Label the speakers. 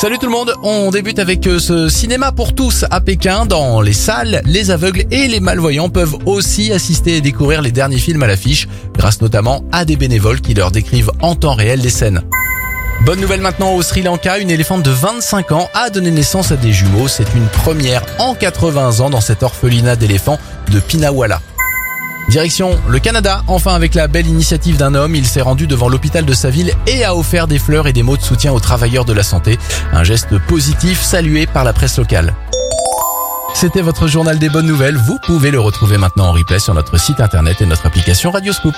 Speaker 1: Salut tout le monde, on débute avec euh, ce cinéma pour tous à Pékin. Dans les salles, les aveugles et les malvoyants peuvent aussi assister et découvrir les derniers films à l'affiche, grâce notamment à des bénévoles qui leur décrivent en temps réel les scènes. Bonne nouvelle maintenant au Sri Lanka, une éléphante de 25 ans a donné naissance à des jumeaux. C'est une première en 80 ans dans cet orphelinat d'éléphants de Pinawala. Direction le Canada, enfin avec la belle initiative d'un homme, il s'est rendu devant l'hôpital de sa ville et a offert des fleurs et des mots de soutien aux travailleurs de la santé. Un geste positif salué par la presse locale. C'était votre journal des bonnes nouvelles, vous pouvez le retrouver maintenant en replay sur notre site internet et notre application Radioscoop.